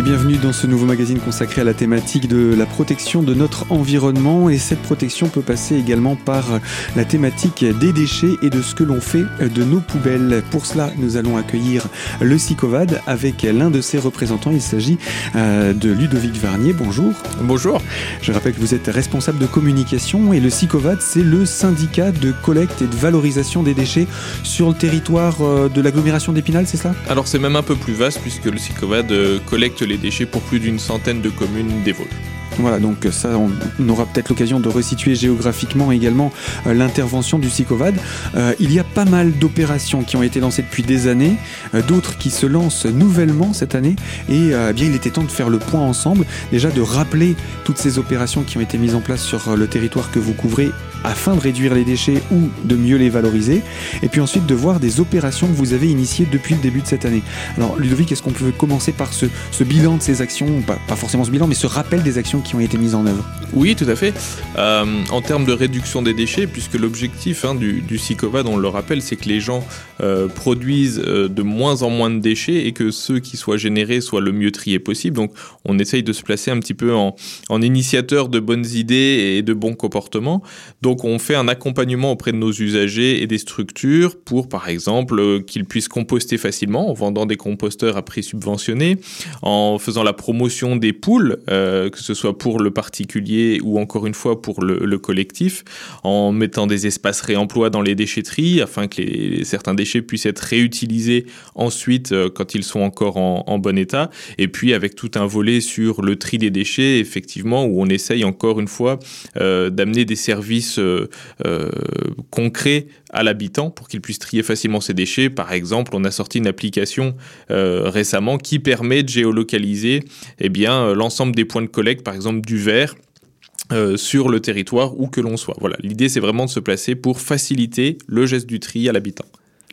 Et bienvenue dans ce nouveau magazine consacré à la thématique de la protection de notre environnement. Et cette protection peut passer également par la thématique des déchets et de ce que l'on fait de nos poubelles. Pour cela, nous allons accueillir le SICOVAD avec l'un de ses représentants. Il s'agit euh, de Ludovic Varnier. Bonjour. Bonjour. Je rappelle que vous êtes responsable de communication et le SICOVAD, c'est le syndicat de collecte et de valorisation des déchets sur le territoire euh, de l'agglomération d'Épinal, c'est ça Alors c'est même un peu plus vaste puisque le SICOVAD euh, collecte les déchets pour plus d'une centaine de communes des. Voilà, donc ça, on aura peut-être l'occasion de resituer géographiquement également euh, l'intervention du SICOVAD. Euh, il y a pas mal d'opérations qui ont été lancées depuis des années, euh, d'autres qui se lancent nouvellement cette année, et eh bien il était temps de faire le point ensemble, déjà de rappeler toutes ces opérations qui ont été mises en place sur le territoire que vous couvrez afin de réduire les déchets ou de mieux les valoriser, et puis ensuite de voir des opérations que vous avez initiées depuis le début de cette année. Alors Ludovic, est-ce qu'on peut commencer par ce, bilan de ces actions, pas, pas, forcément ce bilan, mais ce rappel des actions qui ont été mises en œuvre Oui, tout à fait. Euh, en termes de réduction des déchets, puisque l'objectif hein, du, du SICOVAD, on le rappelle, c'est que les gens euh, produisent euh, de moins en moins de déchets et que ceux qui soient générés soient le mieux triés possible. Donc on essaye de se placer un petit peu en, en initiateur de bonnes idées et de bons comportements. Donc on fait un accompagnement auprès de nos usagers et des structures pour, par exemple, qu'ils puissent composter facilement en vendant des composteurs à prix subventionné, en faisant la promotion des poules, que ce soit pour le particulier ou encore une fois pour le, collectif, en mettant des espaces réemploi dans les déchetteries afin que certains déchets puissent être réutilisés ensuite euh, quand ils sont encore en, bon état, et puis avec tout un volet sur le tri des déchets, effectivement, où on essaye encore une fois d'amener des services euh, euh, concret à l'habitant pour qu'il puisse trier facilement ses déchets. Par exemple, on a sorti une application euh, récemment qui permet de géolocaliser eh l'ensemble des points de collecte, par exemple du verre. sur le territoire où que l'on soit. Voilà, l'idée c'est vraiment de se placer pour faciliter le geste du tri à l'habitant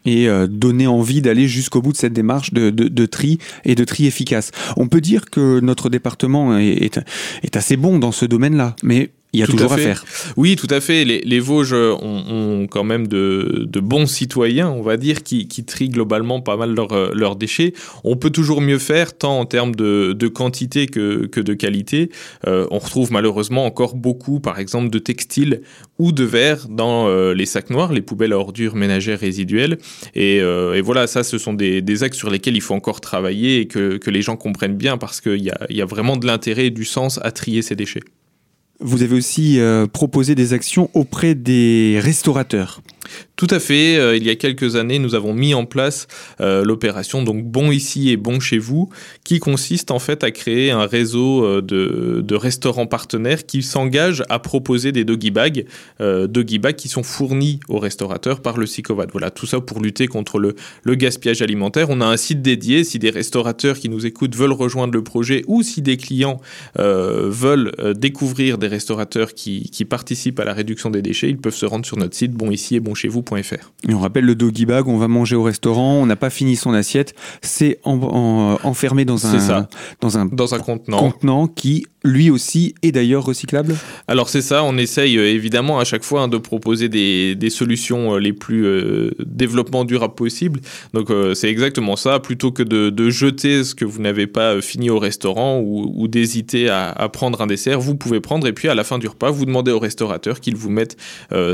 et donner envie d'aller jusqu'au bout de cette démarche de, tri et de tri efficace. On peut dire que notre département est, est assez bon dans ce domaine-là, mais il y a toujours à, faire. Oui, tout à fait. Les, Vosges ont, quand même de, bons citoyens, on va dire, qui, trient globalement pas mal euh, leurs déchets. On peut toujours mieux faire, tant en termes de, quantité que, de qualité. Euh, on retrouve malheureusement encore beaucoup, par exemple, de textiles ou de verre dans euh, les sacs noirs, les poubelles à ordures ménagères résiduelles. Et, voilà, ça, ce sont des, axes sur lesquels il faut encore travailler et que, les gens comprennent bien parce qu'il y y a vraiment de l'intérêt et du sens à trier ces déchets. Vous avez aussi euh, proposé des actions auprès des restaurateurs. Tout à fait. Euh, il y a quelques années, nous avons mis en place euh, l'opération donc Bon ici et Bon chez vous, qui consiste en fait à créer un réseau euh, de, restaurants partenaires qui s'engagent à proposer des doggy bags, doggy bags qui sont fournis aux restaurateurs par le SICOVAD. Voilà, tout ça pour lutter contre le, gaspillage alimentaire. On a un site dédié. Si des restaurateurs qui nous écoutent veulent rejoindre le projet ou si des clients veulent découvrir des restaurateurs qui, participent à la réduction des déchets, ils peuvent se rendre sur notre site Bon ici et Bon chez vous.fr. Et on rappelle le doggy bag, on va manger au restaurant, on n'a pas fini son assiette, c'est enfermé dans un, dans un, dans un contenant. contenant qui lui aussi est d'ailleurs recyclable? Alors c'est ça, on essaye euh, évidemment à chaque fois hein, de proposer des, des, solutions euh, les plus euh, développement durable possible. Donc c'est exactement ça, plutôt que de, de, jeter ce que vous n'avez pas fini au restaurant ou, ou d'hésiter à, à, prendre un dessert, vous pouvez prendre et puis à la fin du repas, vous demandez au restaurateur qu'il vous mette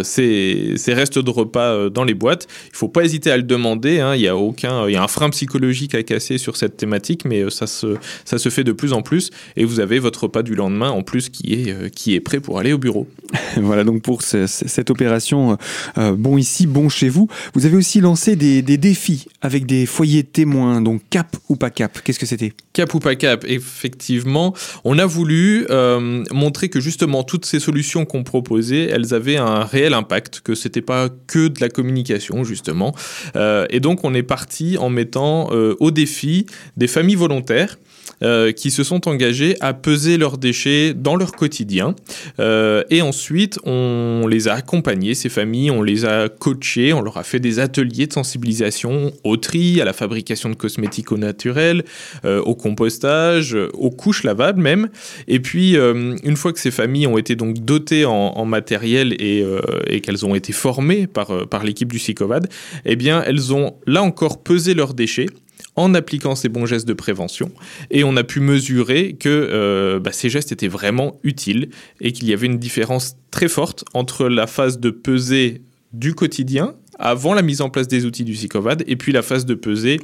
ces, ces, restes de repas dans les boîtes. Il faut pas hésiter à le demander, hein, il y a aucun, il y a un frein psychologique à casser sur cette thématique, mais ça se, ça se fait de plus en plus et vous avez votre repas du lendemain en plus qui est, euh, qui est prêt pour aller au bureau. voilà donc pour cette opération euh, Bon ici, bon chez vous. Vous avez aussi lancé des, défis avec des foyers témoins, donc cap ou pas cap. Qu'est-ce que c'était? Cap ou pas cap, effectivement. On a voulu euh, montrer que justement toutes ces solutions qu'on proposait, elles avaient un réel impact, que c'était pas que de la communication justement. et donc on est parti en mettant au défi des familles volontaires euh, qui se sont engagés à peser leurs déchets dans leur quotidien. Euh, et ensuite, on les a accompagnés, ces familles, on les a coachés, on leur a fait des ateliers de sensibilisation au tri, à la fabrication de cosmétiques au naturel, euh, au compostage, aux couches lavables même. Et puis, une fois que ces familles ont été donc dotées en, matériel et, et qu'elles ont été formées par, par l'équipe du SICOVAD, eh bien, elles ont là encore pesé leurs déchets en appliquant ces bons gestes de prévention. Et on a pu mesurer que euh, bah, ces gestes étaient vraiment utiles et qu'il y avait une différence très forte entre la phase de pesée du quotidien avant la mise en place des outils du SICOVAD et puis la phase de pesée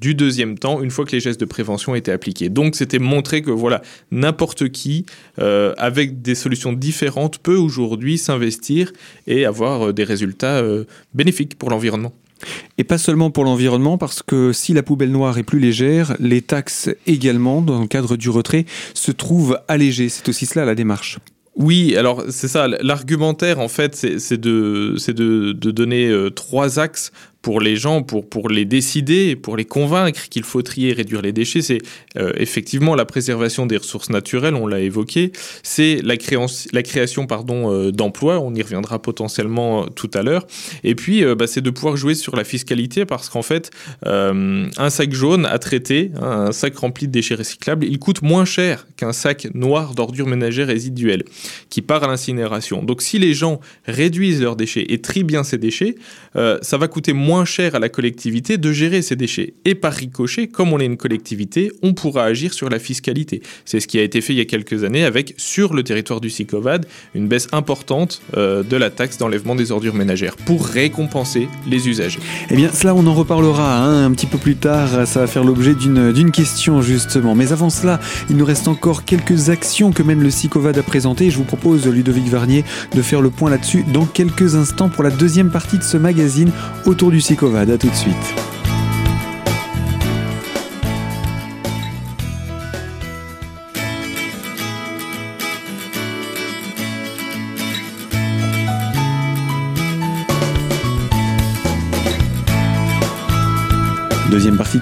du deuxième temps une fois que les gestes de prévention étaient appliqués. Donc c'était montrer que voilà n'importe qui euh, avec des solutions différentes peut aujourd'hui s'investir et avoir euh, des résultats bénéfiques pour l'environnement. Et pas seulement pour l'environnement, parce que si la poubelle noire est plus légère, les taxes également, dans le cadre du retrait, se trouvent allégées. C'est aussi cela la démarche. Oui, alors c'est ça. L'argumentaire, en fait, c'est de, donner euh, trois axes pour les gens, pour, pour les décider, pour les convaincre qu'il faut trier et réduire les déchets, c'est euh, effectivement la préservation des ressources naturelles, on l'a évoqué, c'est la, création pardon, euh, d'emplois, on y reviendra potentiellement euh, tout à l'heure, et puis bah, c'est de pouvoir jouer sur la fiscalité parce qu'en fait, un sac jaune à traiter, hein, un sac rempli de déchets recyclables, il coûte moins cher qu'un sac noir d'ordures ménagères résiduelles qui part à l'incinération. Donc si les gens réduisent leurs déchets et trient bien ces déchets, ça va coûter moins moins cher à la collectivité de gérer ces déchets. Et par ricochet, comme on est une collectivité, on pourra agir sur la fiscalité. C'est ce qui a été fait il y a quelques années avec, sur le territoire du SICOVAD, une baisse importante euh, de la taxe d'enlèvement des ordures ménagères pour récompenser les usagers. Eh bien, cela, on en reparlera hein, un petit peu plus tard. Ça va faire l'objet d'une question, justement. Mais avant cela, il nous reste encore quelques actions que mène le SICOVAD à présenter. Je vous propose, Ludovic Varnier, de faire le point là-dessus dans quelques instants pour la deuxième partie de ce magazine autour du Psychovad. À tout de suite.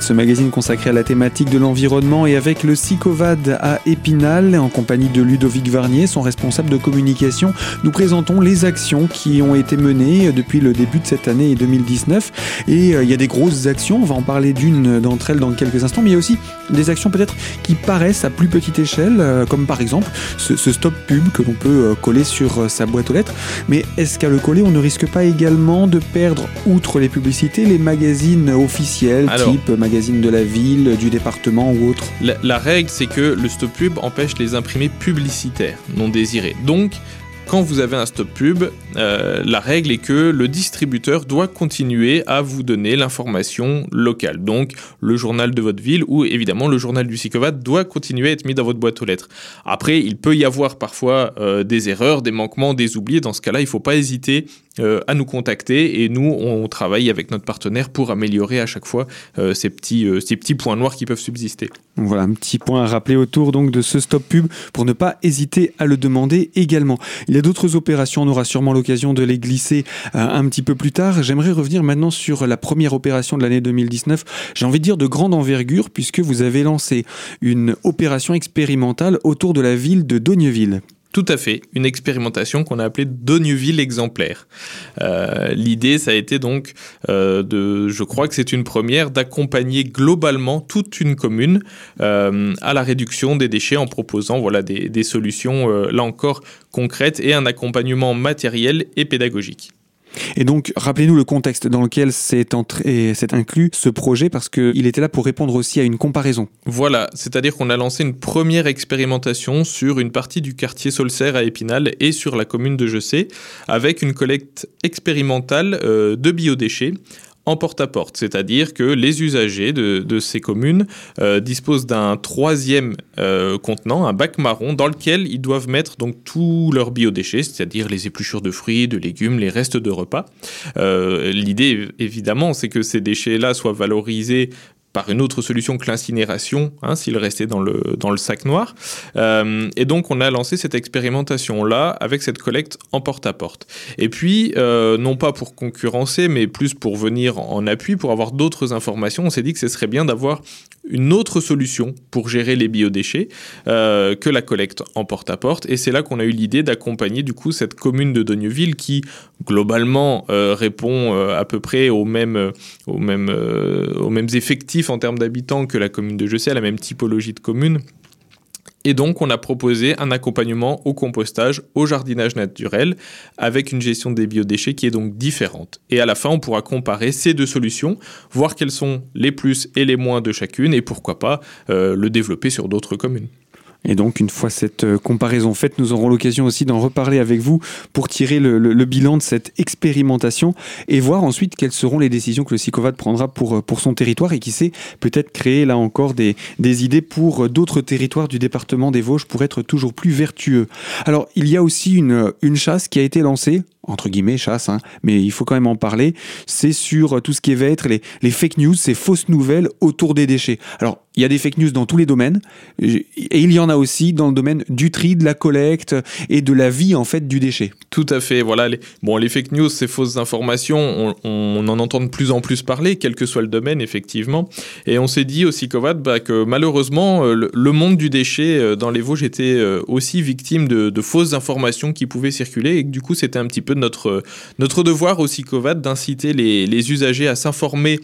De ce magazine consacré à la thématique de l'environnement et avec le SICOVAD à Épinal, en compagnie de Ludovic Varnier, son responsable de communication, nous présentons les actions qui ont été menées depuis le début de cette année 2019. Et euh, il y a des grosses actions, on va en parler d'une d'entre elles dans quelques instants, mais il y a aussi des actions peut-être qui paraissent à plus petite échelle, euh, comme par exemple ce, stop pub que l'on peut euh, coller sur sa boîte aux lettres. Mais est-ce qu'à le coller, on ne risque pas également de perdre, outre les publicités, les magazines officiels type magazine de la ville, du département ou autre la, règle, c'est que le stop pub empêche les imprimés publicitaires non désirés. Donc, quand vous avez un stop pub, euh, la règle est que le distributeur doit continuer à vous donner l'information locale. Donc le journal de votre ville ou évidemment le journal du SICOVAT doit continuer à être mis dans votre boîte aux lettres. Après, il peut y avoir parfois euh, des erreurs, des manquements, des oubliés. Dans ce cas-là, il ne faut pas hésiter euh, à nous contacter et nous, on travaille avec notre partenaire pour améliorer à chaque fois euh, ces, petits, euh, ces petits points noirs qui peuvent subsister. Voilà, un petit point à rappeler autour donc de ce stop pub pour ne pas hésiter à le demander également. Il y a d'autres opérations, on aura sûrement l'occasion de les glisser un petit peu plus tard. J'aimerais revenir maintenant sur la première opération de l'année 2019. J'ai envie de dire de grande envergure puisque vous avez lancé une opération expérimentale autour de la ville de Dogneville. Tout à fait, une expérimentation qu'on a appelée Dogneville exemplaire. Euh, l'idée, ça a été donc euh, de, je crois que c'est une première, d'accompagner globalement toute une commune euh, à la réduction des déchets en proposant voilà des solutions là encore concrètes et un accompagnement matériel et pédagogique. Et donc, rappelez-nous le contexte dans lequel s'est inclus ce projet, parce qu'il était là pour répondre aussi à une comparaison. Voilà, c'est-à-dire qu'on a lancé une première expérimentation sur une partie du quartier Solserre à Épinal et sur la commune de Jessé, avec une collecte expérimentale euh, de biodéchets en porte-à-porte, c'est-à-dire que les usagers de, ces communes euh, disposent d'un troisième euh, contenant, un bac marron, dans lequel ils doivent mettre donc tous leurs biodéchets, c'est-à-dire les épluchures de fruits, de légumes, les restes de repas. Euh, l'idée, évidemment, c'est que ces déchets-là soient valorisés par une autre solution que l'incinération, hein, s'il restait dans le, dans le sac noir. Euh, et donc, on a lancé cette expérimentation-là avec cette collecte en porte-à-porte. Et puis, euh, non pas pour concurrencer, mais plus pour venir en appui, pour avoir d'autres informations, on s'est dit que ce serait bien d'avoir une autre solution pour gérer les biodéchets euh, que la collecte en porte-à-porte. Et c'est là qu'on a eu l'idée d'accompagner du coup cette commune de Dogneville qui globalement répond à peu près aux mêmes, aux mêmes, aux mêmes effectifs en termes d'habitants que la commune de Jessé, à la même typologie de commune Et donc, on a proposé un accompagnement au compostage, au jardinage naturel, avec une gestion des biodéchets qui est donc différente. Et à la fin, on pourra comparer ces deux solutions, voir quels sont les plus et les moins de chacune, et pourquoi pas euh, le développer sur d'autres communes. Et donc, une fois cette euh, comparaison faite, nous aurons l'occasion aussi d'en reparler avec vous pour tirer le, bilan de cette expérimentation et voir ensuite quelles seront les décisions que le SICOVAD prendra pour, euh, pour son territoire et qui sait peut-être créer là encore des, des idées pour euh, d'autres territoires du département des Vosges pour être toujours plus vertueux. Alors, il y a aussi une, une chasse qui a été lancée entre guillemets chasse, hein, mais il faut quand même en parler, c'est sur tout ce qui va être les, les fake news, ces fausses nouvelles autour des déchets. Alors, il y a des fake news dans tous les domaines, et il y en a aussi dans le domaine du tri, de la collecte et de la vie en fait du déchet. Tout à fait. Voilà. Les, bon, les fake news, ces fausses informations, on, en entend de plus en plus parler, quel que soit le domaine, effectivement. Et on s'est dit aussi, Kovad, bah, que malheureusement, euh, le, monde du déchet euh, dans les Vosges était euh, aussi victime de, fausses informations qui pouvaient circuler, et que du coup, c'était un petit peu notre devoir aussi, Kovad, d'inciter les usagers à s'informer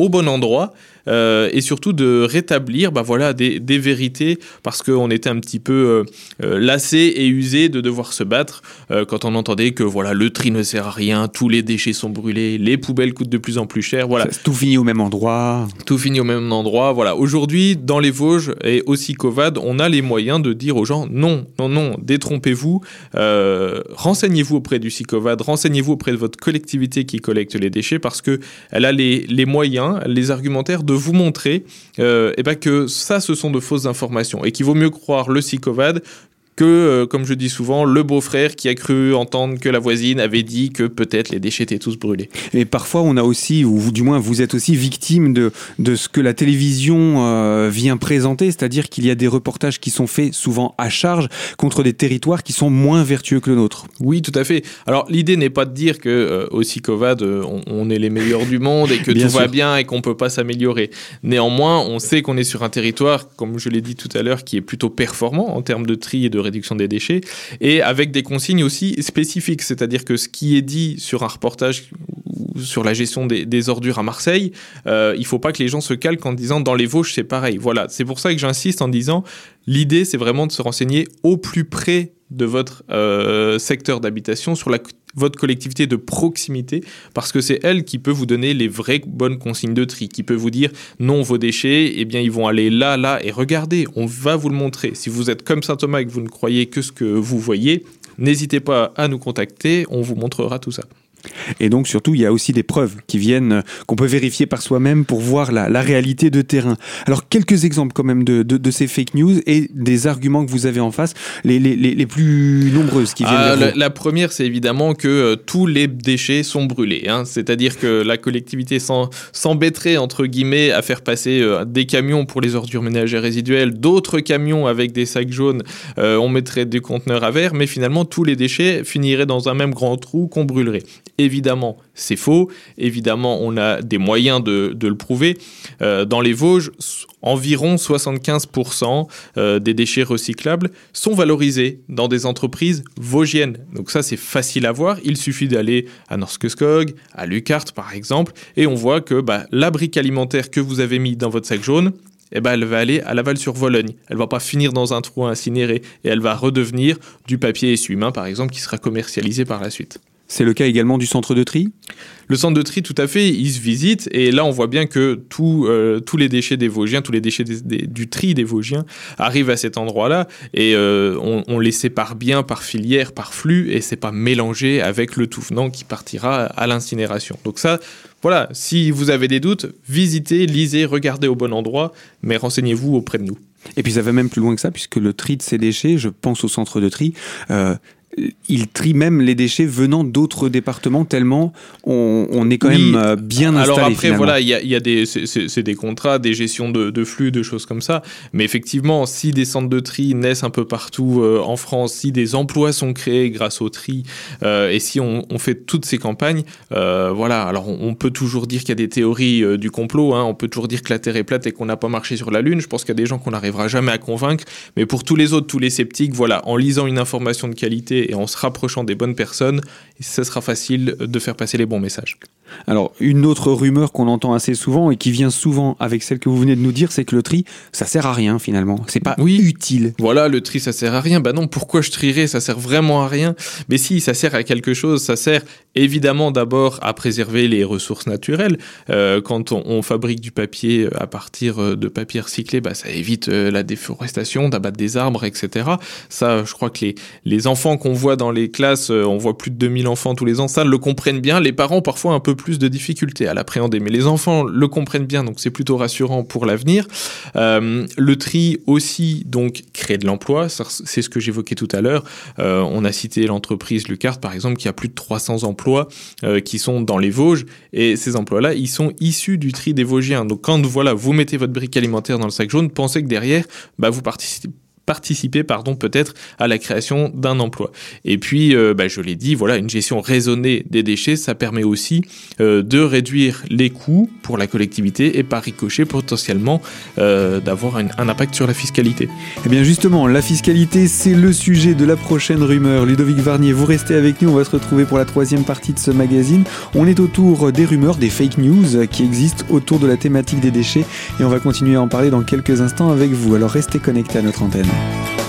au bon endroit euh, et surtout de rétablir bah voilà, des, des vérités parce qu'on était un petit peu euh, euh, lassé et usé de devoir se battre quand on entendait que voilà, le tri ne sert à rien, tous les déchets sont brûlés, les poubelles coûtent de plus en plus cher. Voilà. tout finit au même endroit. Tout finit au même endroit. Voilà. Aujourd'hui, dans les Vosges et aussi Covad, on a les moyens de dire aux gens non, non, non, détrompez-vous, renseignez-vous auprès du SICOVAD, renseignez-vous auprès de votre collectivité qui collecte les déchets parce qu'elle a les, les moyens, les argumentaires de vous montrer euh, eh ben que ça, ce sont de fausses informations et qu'il vaut mieux croire le psychovad que, euh, comme je dis souvent, le beau-frère qui a cru entendre que la voisine avait dit que peut-être les déchets étaient tous brûlés. Et parfois, on a aussi, ou du moins vous êtes aussi victime de, de ce que la télévision euh, vient présenter, c'est-à-dire qu'il y a des reportages qui sont faits souvent à charge contre des territoires qui sont moins vertueux que le nôtre. Oui, tout à fait. Alors l'idée n'est pas de dire que euh, au SICOVAD, on, est les meilleurs du monde et que tout va bien et qu'on peut pas s'améliorer. Néanmoins, on sait qu'on est sur un territoire, comme je l'ai dit tout à l'heure, qui est plutôt performant en termes de tri et de réduction des déchets, et avec des consignes aussi spécifiques, c'est-à-dire que ce qui est dit sur un reportage sur la gestion des, ordures à Marseille, euh, il faut pas que les gens se calquent en disant dans les Vosges c'est pareil. Voilà, c'est pour ça que j'insiste en disant l'idée c'est vraiment de se renseigner au plus près de votre euh, secteur d'habitation sur la votre collectivité de proximité parce que c'est elle qui peut vous donner les vraies bonnes consignes de tri, qui peut vous dire non vos déchets, eh bien ils vont aller là, là et regardez, on va vous le montrer. Si vous êtes comme Saint Thomas et que vous ne croyez que ce que vous voyez, n'hésitez pas à nous contacter, on vous montrera tout ça. Et donc surtout, il y a aussi des preuves qui viennent, euh, qu'on peut vérifier par soi-même pour voir la, réalité de terrain. Alors quelques exemples quand même de, de, ces fake news et des arguments que vous avez en face, les, les, les plus nombreuses qui viennent. Ah, la, première, c'est évidemment que euh, tous les déchets sont brûlés. Hein. C'est-à-dire que la collectivité s'embêterait, entre guillemets, à faire passer euh, des camions pour les ordures ménagères résiduelles, d'autres camions avec des sacs jaunes, on mettrait des conteneurs à verre, mais finalement tous les déchets finiraient dans un même grand trou qu'on brûlerait. Évidemment, c'est faux. Évidemment, on a des moyens de, le prouver. Euh, dans les Vosges, environ 75% euh, des déchets recyclables sont valorisés dans des entreprises vosgiennes. Donc ça, c'est facile à voir. Il suffit d'aller à Norskeskog, à Lucart par exemple, et on voit que bah, la brique alimentaire que vous avez mis dans votre sac jaune, eh ben, elle va aller à Laval-sur-Vologne. Elle va pas finir dans un trou incinéré et elle va redevenir du papier essuie-main, par exemple, qui sera commercialisé par la suite. C'est le cas également du centre de tri? Le centre de tri, tout à fait, il se visite et là on voit bien que euh, tous les déchets des Vosgiens, tous les déchets du tri des Vosgiens arrivent à cet endroit-là et euh, on, les sépare bien par filière, par flux et c'est pas mélangé avec le tout venant qui partira à l'incinération. Donc ça, voilà, si vous avez des doutes, visitez, lisez, regardez au bon endroit, mais renseignez-vous auprès de nous. Et puis ça va même plus loin que ça, puisque le tri de ces déchets, je pense au centre de tri, euh, il trie même les déchets venant d'autres départements tellement on, est quand même euh, bien installé. Alors après, voilà, il y a, des, c'est des contrats, des gestions de, flux, de choses comme ça. Mais effectivement, si des centres de tri naissent un peu partout euh, en France, si des emplois sont créés grâce au tri, euh, et si on, fait toutes ces campagnes, voilà. Alors on, peut toujours dire qu'il y a des théories du complot. Hein. on peut toujours dire que la Terre est plate et qu'on n'a pas marché sur la Lune. Je pense qu'il y a des gens qu'on n'arrivera jamais à convaincre. Mais pour tous les autres, tous les sceptiques, voilà, en lisant une information de qualité et en se rapprochant des bonnes personnes, ce sera facile de faire passer les bons messages. Alors, une autre rumeur qu'on entend assez souvent et qui vient souvent avec celle que vous venez de nous dire, c'est que le tri, ça sert à rien finalement. C'est pas Oui. utile. Voilà, le tri, ça sert à rien. Bah non, pourquoi je trierais? Ça sert vraiment à rien. Mais si, ça sert à quelque chose. Ça sert évidemment d'abord à préserver les ressources naturelles. Euh, quand on, on fabrique du papier à partir euh, de papier recyclé, bah, ça évite euh, la déforestation, d'abattre des arbres, etc. Ça, je crois que les, les enfants qu'on voit dans les classes, euh, on voit plus de 2000 enfants tous les ans, ça le comprennent bien. Les parents, parfois, un peu plus de difficultés à l'appréhender. Mais les enfants le comprennent bien, donc c'est plutôt rassurant pour l'avenir. Euh, le tri aussi, donc, crée de l'emploi. C'est ce que j'évoquais tout à l'heure. Euh, on a cité l'entreprise Lucart, par exemple, qui a plus de 300 emplois euh, qui sont dans les Vosges. Et ces emplois-là, ils sont issus du tri des Vosgiens. Donc, quand voilà, vous mettez votre brique alimentaire dans le sac jaune, pensez que derrière, bah, vous participez participer pardon peut-être à la création d'un emploi et puis euh, bah, je l'ai dit voilà une gestion raisonnée des déchets ça permet aussi euh, de réduire les coûts pour la collectivité et par ricochet potentiellement euh, d'avoir un, un impact sur la fiscalité Eh bien justement, la fiscalité, c'est le sujet de la prochaine rumeur. Ludovic Varnier, vous restez avec nous, on va se retrouver pour la troisième partie de ce magazine. On est autour des rumeurs, des fake news qui existent autour de la thématique des déchets et on va continuer à en parler dans quelques instants avec vous. Alors restez connectés à notre antenne. Amen.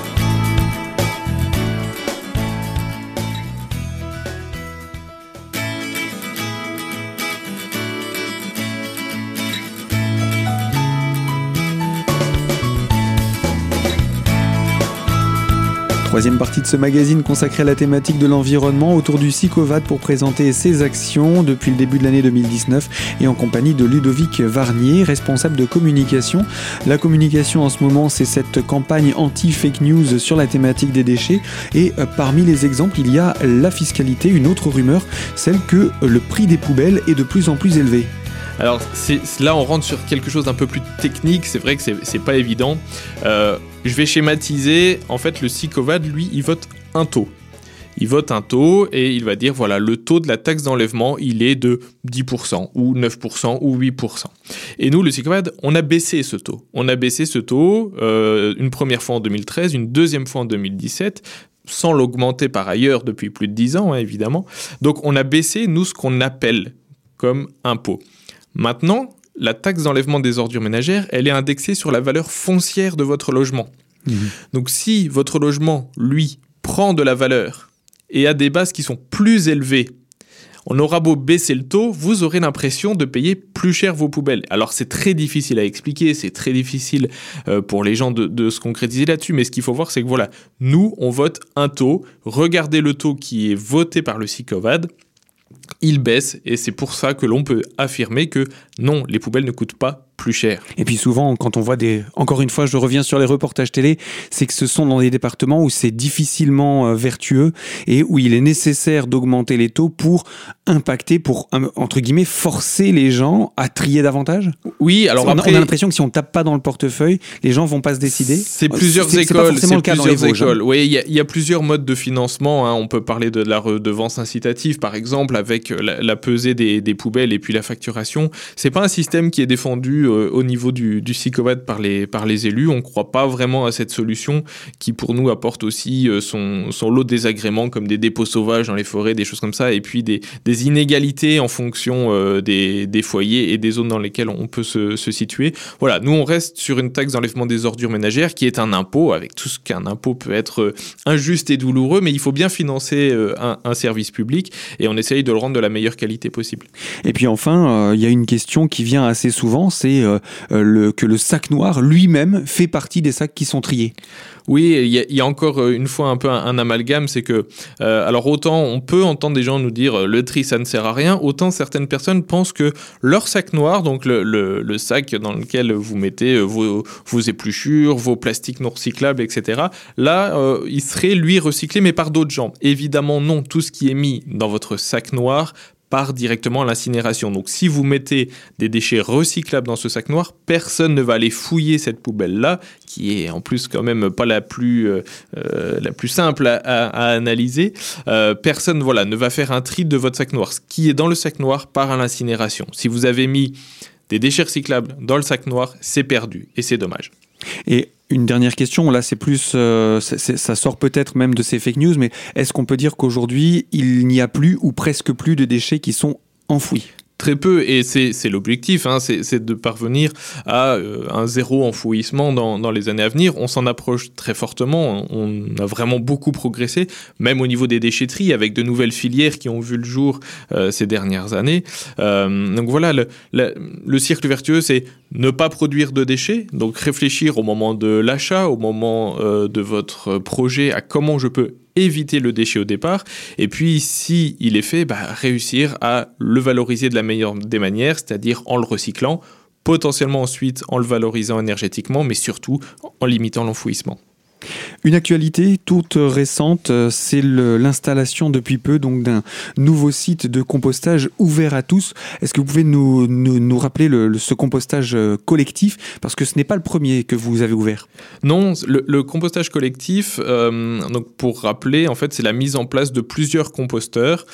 Troisième partie de ce magazine consacrée à la thématique de l'environnement autour du SICOVAD pour présenter ses actions depuis le début de l'année 2019 et en compagnie de Ludovic Varnier, responsable de communication. La communication en ce moment, c'est cette campagne anti-fake news sur la thématique des déchets et euh, parmi les exemples, il y a la fiscalité, une autre rumeur, celle que le prix des poubelles est de plus en plus élevé. Alors là on rentre sur quelque chose d'un peu plus technique, c'est vrai que c'est- c'est pas évident. Euh, je vais schématiser, en fait le SICOVAD lui il vote un taux. Il vote un taux et il va dire voilà le taux de la taxe d'enlèvement il est de 10% ou 9% ou 8%. Et nous le SICOVAD on a baissé ce taux. On a baissé ce taux euh, une première fois en 2013, une deuxième fois en 2017 sans l'augmenter par ailleurs depuis plus de 10 ans hein, évidemment. Donc on a baissé nous ce qu'on appelle comme impôt. Maintenant, la taxe d'enlèvement des ordures ménagères, elle est indexée sur la valeur foncière de votre logement. Donc si votre logement, lui, prend de la valeur et a des bases qui sont plus élevées, on aura beau baisser le taux, vous aurez l'impression de payer plus cher vos poubelles. Alors c'est très difficile à expliquer, c'est très difficile euh, pour les gens de, de se concrétiser là-dessus, mais ce qu'il faut voir, c'est que voilà, nous, on vote un taux, regardez le taux qui est voté par le SICOVAD, il baisse et c'est pour ça que l'on peut affirmer que non, les poubelles ne coûtent pas plus cher. Et puis souvent, quand on voit des... Encore une fois, je reviens sur les reportages télé, c'est que ce sont dans des départements où c'est difficilement euh, vertueux et où il est nécessaire d'augmenter les taux pour impacter, pour, euh, entre guillemets, forcer les gens à trier davantage Oui, alors on, après, on a l'impression que si on tape pas dans le portefeuille, les gens vont pas se décider. C'est plusieurs c'est pas écoles, forcément c'est le cas dans les plusieurs hein. écoles. Oui, il y, a- il y a plusieurs modes de financement. hein. On peut parler de la redevance incitative, par exemple, avec la, la pesée des, des poubelles et puis la facturation. C'est pas un système qui est défendu euh, au niveau du, du SICOVAD par les, par les élus. On croit pas vraiment à cette solution qui, pour nous, apporte aussi euh, son, son lot de désagréments comme des dépôts sauvages dans les forêts, des choses comme ça, et puis des, inégalités en fonction euh, des, des foyers et des zones dans lesquelles on peut se, se situer. Voilà, nous on reste sur une taxe d'enlèvement des ordures ménagères qui est un impôt, avec tout ce qu'un impôt peut être euh, injuste et douloureux, mais il faut bien financer un, service public et on essaye de le rendre de la meilleure qualité possible. Et puis enfin, il y a une question qui vient assez souvent, c'est euh, euh, le, que le sac noir lui-même fait partie des sacs qui sont triés. Oui, il y, a- encore euh, une fois un peu un, amalgame, c'est que, alors autant on peut entendre des gens nous dire le tri ça ne sert à rien, autant certaines personnes pensent que leur sac noir, donc le, sac dans lequel vous mettez vos, épluchures, vos plastiques non recyclables, etc., là, il serait lui recyclé mais par d'autres gens. Évidemment non, tout ce qui est mis dans votre sac noir directement à l'incinération. Donc si vous mettez des déchets recyclables dans ce sac noir, personne ne va aller fouiller cette poubelle-là, qui est en plus quand même pas la plus, euh, euh, la plus simple à analyser. Euh, personne voilà, ne va faire un tri de votre sac noir. Ce qui est dans le sac noir part à l'incinération. Si vous avez mis des déchets recyclables dans le sac noir, c'est perdu et c'est dommage. Et une dernière question, là c'est plus, euh, ça sort peut-être même de ces fake news, mais est-ce qu'on peut dire qu'aujourd'hui il n'y a plus ou presque plus de déchets qui sont enfouis? Très peu, et c'est l'objectif, hein, c'est de parvenir à euh, un zéro enfouissement dans, les années à venir. On s'en approche très fortement, on a vraiment beaucoup progressé, même au niveau des déchetteries, avec de nouvelles filières qui ont vu le jour euh, ces dernières années. Euh, donc voilà, le, le, le cercle vertueux, c'est ne pas produire de déchets, donc réfléchir au moment de l'achat, au moment de votre projet à comment je peux éviter le déchet au départ, et puis si il est fait, bah, réussir à le valoriser de la meilleure des manières, c'est-à-dire en le recyclant, potentiellement ensuite en le valorisant énergétiquement, mais surtout en limitant l'enfouissement. Une actualité toute récente, euh, c'est l'installation depuis peu donc d'un nouveau site de compostage ouvert à tous. Est-ce que vous pouvez nous, nous, rappeler le, ce compostage euh, collectif? Parce que ce n'est pas le premier que vous avez ouvert. Non, le, compostage collectif, euh, donc pour rappeler, en fait, c'est la mise en place de plusieurs composteurs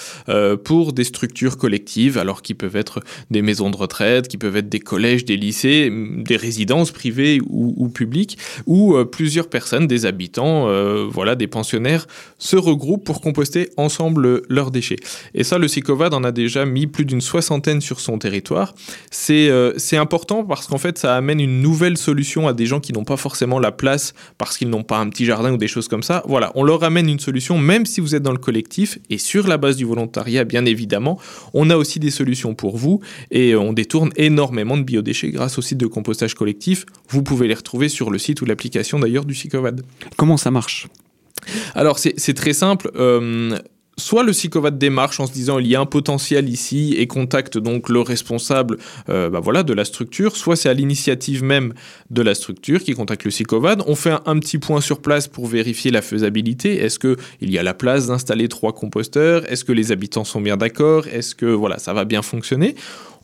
pour des structures collectives, alors qui peuvent être des maisons de retraite, qui peuvent être des collèges, des lycées, des résidences privées ou publiques, où plusieurs personnes, des habitants, euh, voilà, des pensionnaires, se regroupent pour composter ensemble leurs déchets. Et ça, le Sicovad en a déjà mis plus d'une soixantaine sur son territoire. C'est euh, c'est important parce qu'en fait, ça amène une nouvelle solution à des gens qui n'ont pas forcément la place parce qu'ils n'ont pas un petit jardin ou des choses comme ça. Voilà, on leur amène une solution, même si vous êtes dans le collectif et sur la base du volontariat, bien évidemment. On a aussi des solutions pour vous et on détourne énormément de biodéchets grâce au site de compostage collectif. Vous pouvez les retrouver sur le site ou l'application d'ailleurs du Sicovad. Comment ça marche? Alors c'est très simple. Euh, soit le psychovat démarche en se disant il y a un potentiel ici et contacte donc le responsable euh, bah voilà, de la structure, soit c'est à l'initiative même de la structure qui contacte le psychovad. On fait un, petit point sur place pour vérifier la faisabilité. Est-ce qu'il y a la place d'installer trois composteurs? Est-ce que les habitants sont bien d'accord? Est-ce que voilà, ça va bien fonctionner?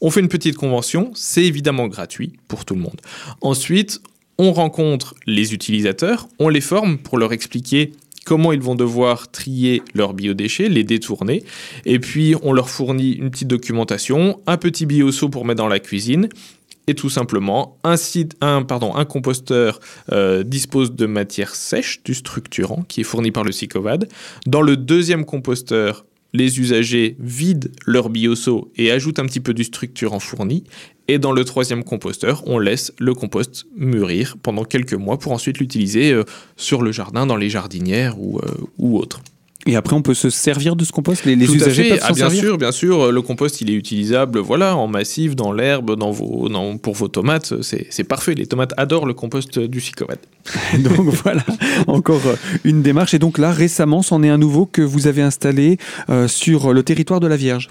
On fait une petite convention, c'est évidemment gratuit pour tout le monde. Ensuite, on rencontre les utilisateurs, on les forme pour leur expliquer comment ils vont devoir trier leurs biodéchets, les détourner, et puis on leur fournit une petite documentation, un petit bioseau pour mettre dans la cuisine, et tout simplement un, composteur euh, dispose de matière sèche, du structurant qui est fourni par le Sicovad. Dans le deuxième composteur, les usagers vident leur bioseau et ajoutent un petit peu du structurant fourni. Et dans le troisième composteur, on laisse le compost mûrir pendant quelques mois pour ensuite l'utiliser euh, sur le jardin, dans les jardinières ou, euh, ou autre. Et après, on peut se servir de ce compost? Les, les usagers peuvent ah, Bien sûr, bien sûr. Le compost, il est utilisable voilà, en massif, dans l'herbe, dans vos, dans, pour vos tomates. C'est parfait. Les tomates adorent le compost du Sicovad. donc voilà, encore une démarche. Et donc là, récemment, c'en est un nouveau que vous avez installé euh, sur le territoire de la Vierge.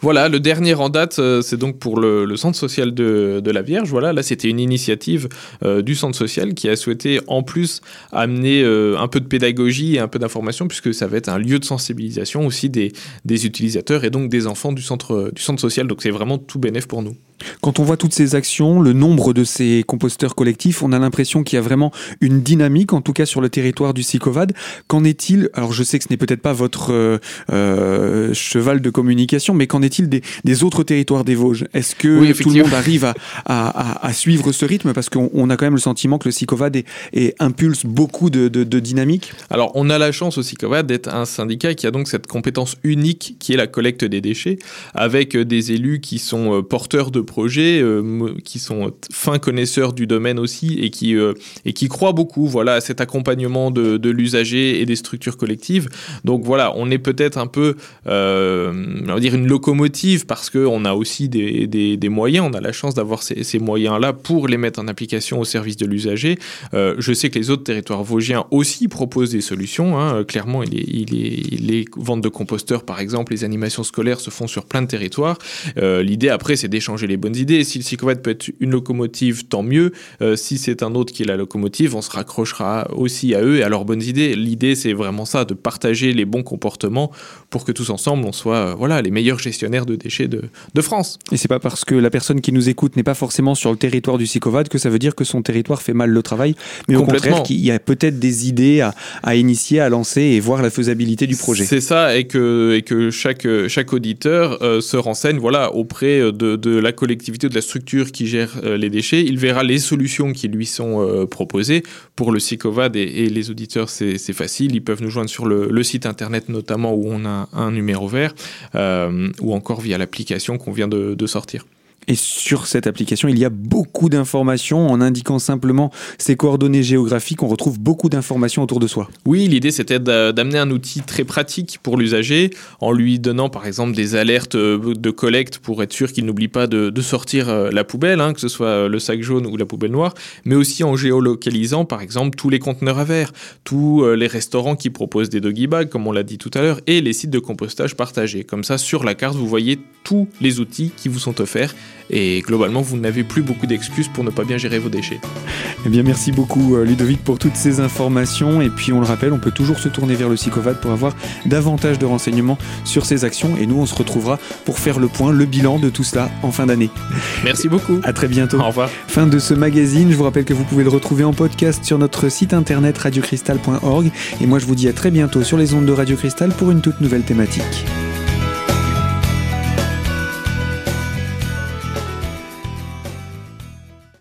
Voilà, le dernier en date, euh, c'est donc pour le, centre social de, la Vierge. Voilà, là, c'était une initiative euh, du centre social qui a souhaité en plus amener euh, un peu de pédagogie et un peu d'information, puisque ça va être un lieu de sensibilisation aussi des, utilisateurs et donc des enfants du centre, du centre social. Donc c'est vraiment tout bénéf pour nous. Quand on voit toutes ces actions, le nombre de ces composteurs collectifs, on a l'impression qu'il y a vraiment une dynamique, en tout cas sur le territoire du Sicovad. Qu'en est-il Alors je sais que ce n'est peut-être pas votre euh, euh, cheval de communication, mais qu'en est-il des, des, autres territoires des Vosges? Est-ce que tout le monde arrive à, à, à, suivre ce rythme? Parce qu'on a quand même le sentiment que le Sicovad est, impulse beaucoup de, de, de, dynamique. Alors on a la chance au Sicovad d'être un syndicat qui a donc cette compétence unique qui est la collecte des déchets, avec des élus qui sont euh, porteurs de projets euh, qui sont fins connaisseurs du domaine aussi et qui, euh, et qui croient beaucoup voilà, à cet accompagnement de, de l'usager et des structures collectives. Donc voilà, on est peut-être un peu, euh, on va dire une locomotive parce qu'on a aussi des, des, moyens, on a la chance d'avoir ces, ces moyens-là pour les mettre en application au service de l'usager. je sais que les autres territoires vosgiens aussi proposent des solutions. Hein. Clairement, il est, il est, les ventes de composteurs, par exemple, les animations scolaires se font sur plein de territoires. L'idée après, c'est d'échanger les bonnes idées. Si le Cyclovad peut être une locomotive, tant mieux. Euh, si c'est un autre qui est la locomotive, on se raccrochera aussi à eux et à leurs bonnes idées. L'idée, c'est vraiment ça, de partager les bons comportements pour que tous ensemble, on soit euh, voilà, les meilleurs gestionnaires de déchets de, de France. Et c'est pas parce que la personne qui nous écoute n'est pas forcément sur le territoire du Cyclovad que ça veut dire que son territoire fait mal le travail, mais au contraire qu'il y a peut-être des idées à, à, initier, à lancer et voir la faisabilité du projet. C'est ça, et que, et que chaque, chaque auditeur euh, se renseigne voilà, auprès de, de la collectivité ou de la structure qui gère les déchets, il verra les solutions qui lui sont proposées. Pour le SICOVAD et, les auditeurs, c'est facile. Ils peuvent nous joindre sur le, site internet notamment où on a un numéro vert ou encore via l'application qu'on vient de sortir. Et sur cette application, il y a beaucoup d'informations. En indiquant simplement ses coordonnées géographiques, on retrouve beaucoup d'informations autour de soi. Oui, l'idée c'était d'amener un outil très pratique pour l'usager en lui donnant par exemple des alertes euh, de collecte pour être sûr qu'il n'oublie pas de, sortir euh, la poubelle, hein, que ce soit euh, le sac jaune ou la poubelle noire, mais aussi en géolocalisant par exemple tous les conteneurs à verre, tous les restaurants qui proposent des doggy bags, comme on l'a dit tout à l'heure, et les sites de compostage partagés. Comme ça, sur la carte, vous voyez tous les outils qui vous sont offerts et globalement vous n'avez plus beaucoup d'excuses pour ne pas bien gérer vos déchets. Eh bien merci beaucoup euh, Ludovic pour toutes ces informations et puis on le rappelle on peut toujours se tourner vers le Psychovad pour avoir davantage de renseignements sur ces actions et nous on se retrouvera pour faire le point, le bilan de tout cela en fin d'année. Merci beaucoup. À très bientôt. Au revoir. Fin de ce magazine, je vous rappelle que vous pouvez le retrouver en podcast sur notre site internet radiocristal.org et moi je vous dis à très bientôt sur les ondes de Radio Cristal pour une toute nouvelle thématique.